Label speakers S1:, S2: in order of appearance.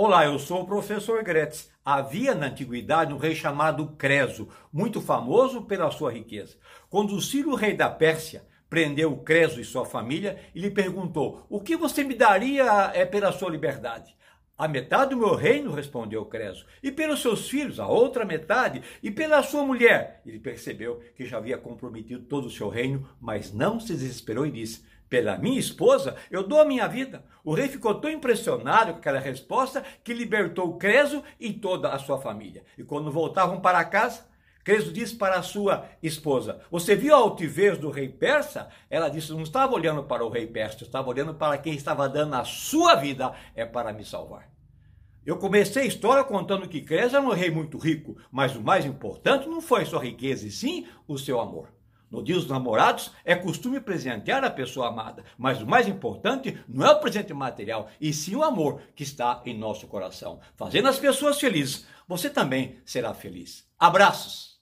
S1: Olá, eu sou o professor Gretz. Havia na antiguidade um rei chamado Creso, muito famoso pela sua riqueza. Quando Ciro, rei da Pérsia, prendeu Creso e sua família e lhe perguntou: O que você me daria é, pela sua liberdade? A metade do meu reino, respondeu Creso, e pelos seus filhos, a outra metade, e pela sua mulher. Ele percebeu que já havia comprometido todo o seu reino, mas não se desesperou e disse: pela minha esposa, eu dou a minha vida. O rei ficou tão impressionado com aquela resposta que libertou Creso e toda a sua família. E quando voltavam para casa, Creso disse para a sua esposa: Você viu a altivez do rei persa? Ela disse: Não estava olhando para o rei persa, estava olhando para quem estava dando a sua vida é para me salvar. Eu comecei a história contando que Creso era um rei muito rico, mas o mais importante não foi sua riqueza, e sim o seu amor. No dia dos namorados, é costume presentear a pessoa amada, mas o mais importante não é o presente material, e sim o amor que está em nosso coração. Fazendo as pessoas felizes, você também será feliz. Abraços!